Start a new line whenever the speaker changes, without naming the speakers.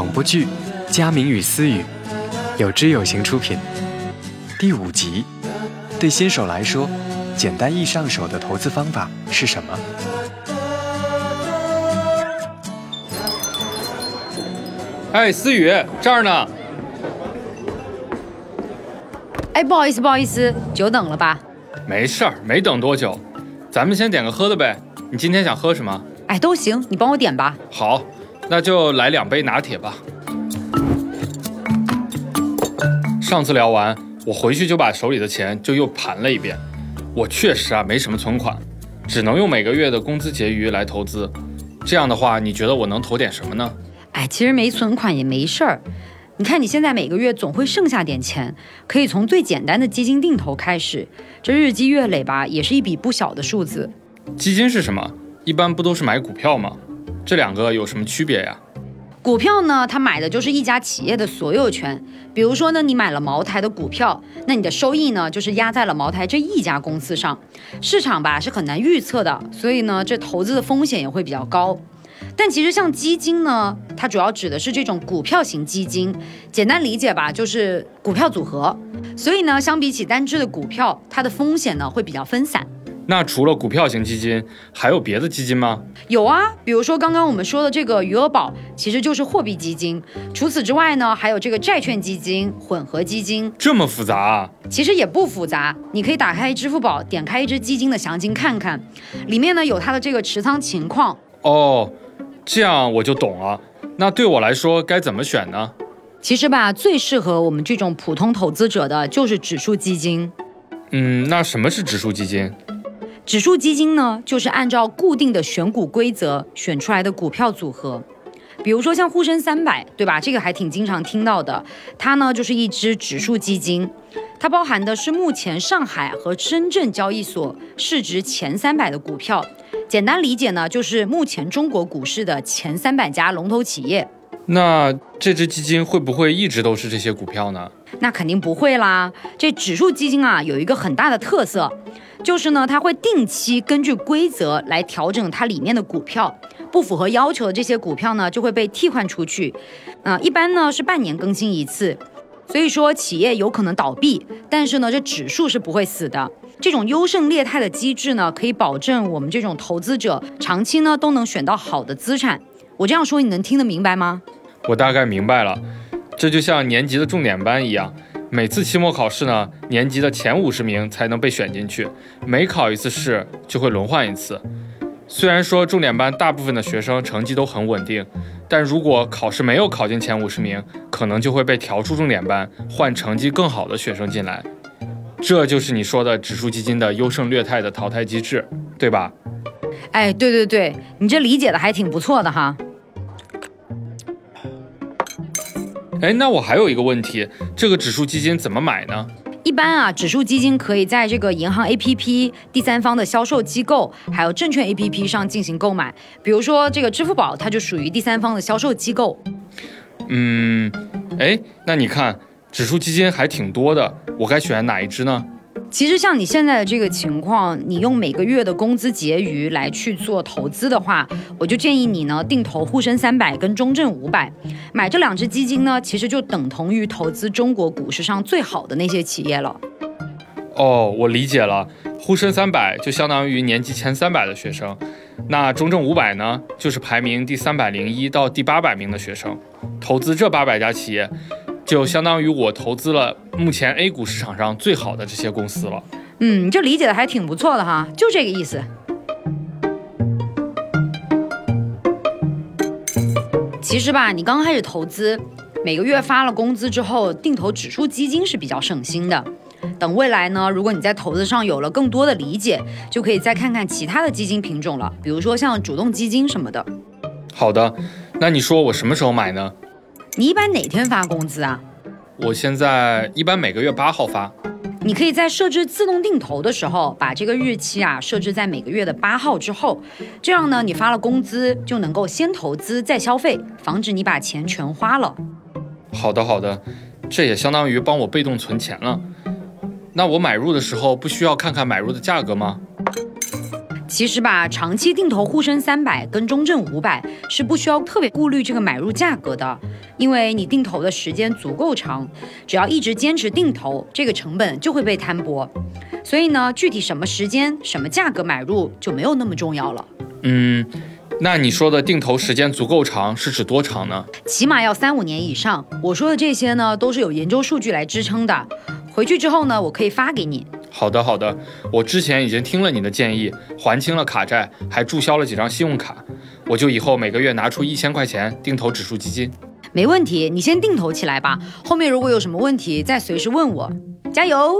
广播剧《佳明与思雨》，有知有行出品。第五集，对新手来说，简单易上手的投资方法是什么？
哎，思雨这儿呢。
哎，不好意思，不好意思，久等了吧？
没事儿，没等多久。咱们先点个喝的呗。你今天想喝什么？
哎，都行，你帮我点吧。
好，那就来两杯拿铁吧。上次聊完，我回去就把手里的钱就又盘了一遍。我确实啊没什么存款，只能用每个月的工资结余来投资。这样的话，你觉得我能投点什么呢？
哎，其实没存款也没事儿。你看你现在每个月总会剩下点钱，可以从最简单的基金定投开始，这日积月累吧，也是一笔不小的数字。
基金是什么？一般不都是买股票吗？这两个有什么区别呀？
股票呢，它买的就是一家企业的所有权。比如说呢，你买了茅台的股票，那你的收益呢，就是压在了茅台这一家公司上。市场吧是很难预测的，所以呢，这投资的风险也会比较高。但其实像基金呢，它主要指的是这种股票型基金，简单理解吧，就是股票组合。所以呢，相比起单只的股票，它的风险呢会比较分散。
那除了股票型基金，还有别的基金吗？
有啊，比如说刚刚我们说的这个余额宝，其实就是货币基金。除此之外呢，还有这个债券基金、混合基金。
这么复杂啊？
其实也不复杂，你可以打开支付宝，点开一只基金的详情看看，里面呢有它的这个持仓情况。
哦，这样我就懂了。那对我来说该怎么选呢？
其实吧，最适合我们这种普通投资者的就是指数基金。
嗯，那什么是指数基金？
指数基金呢，就是按照固定的选股规则选出来的股票组合。比如说像沪深三百，对吧？这个还挺经常听到的。它呢就是一只指数基金，它包含的是目前上海和深圳交易所市值前三百的股票。简单理解呢，就是目前中国股市的前三百家龙头企业。
那这只基金会不会一直都是这些股票呢？
那肯定不会啦。这指数基金啊，有一个很大的特色。就是呢，它会定期根据规则来调整它里面的股票，不符合要求的这些股票呢就会被替换出去，啊，一般呢是半年更新一次，所以说企业有可能倒闭，但是呢这指数是不会死的。这种优胜劣汰的机制呢，可以保证我们这种投资者长期呢都能选到好的资产。我这样说你能听得明白吗？
我大概明白了，这就像年级的重点班一样。每次期末考试呢，年级的前五十名才能被选进去，每考一次试就会轮换一次。虽然说重点班大部分的学生成绩都很稳定，但如果考试没有考进前五十名，可能就会被调出重点班，换成绩更好的学生进来。这就是你说的指数基金的优胜劣汰的淘汰机制，对吧？
哎，对对对，你这理解的还挺不错的哈。
哎，那我还有一个问题，这个指数基金怎么买呢？
一般啊，指数基金可以在这个银行 APP、第三方的销售机构，还有证券 APP 上进行购买。比如说这个支付宝，它就属于第三方的销售机构。
嗯，哎，那你看指数基金还挺多的，我该选哪一支呢？
其实像你现在的这个情况，你用每个月的工资结余来去做投资的话，我就建议你呢定投沪深三百跟中证五百，买这两只基金呢，其实就等同于投资中国股市上最好的那些企业了。
哦，我理解了，沪深三百就相当于年级前三百的学生，那中证五百呢，就是排名第三百零一到第八百名的学生，投资这八百家企业。就相当于我投资了目前 A 股市场上最好的这些公司了。
嗯，你这理解的还挺不错的哈，就这个意思。其实吧，你刚开始投资，每个月发了工资之后，定投指数基金是比较省心的。等未来呢，如果你在投资上有了更多的理解，就可以再看看其他的基金品种了，比如说像主动基金什么的。
好的，那你说我什么时候买呢？
你一般哪天发工资啊？
我现在一般每个月八号发。
你可以在设置自动定投的时候，把这个日期啊设置在每个月的八号之后，这样呢，你发了工资就能够先投资再消费，防止你把钱全花了。
好的好的，这也相当于帮我被动存钱了。那我买入的时候不需要看看买入的价格吗？
其实吧，长期定投沪深三百跟中证五百是不需要特别顾虑这个买入价格的，因为你定投的时间足够长，只要一直坚持定投，这个成本就会被摊薄。所以呢，具体什么时间、什么价格买入就没有那么重要了。
嗯，那你说的定投时间足够长是指多长呢？
起码要三五年以上。我说的这些呢，都是有研究数据来支撑的。回去之后呢，我可以发给你。
好的，好的，我之前已经听了你的建议，还清了卡债，还注销了几张信用卡，我就以后每个月拿出一千块钱定投指数基金。
没问题，你先定投起来吧，后面如果有什么问题再随时问我。加油！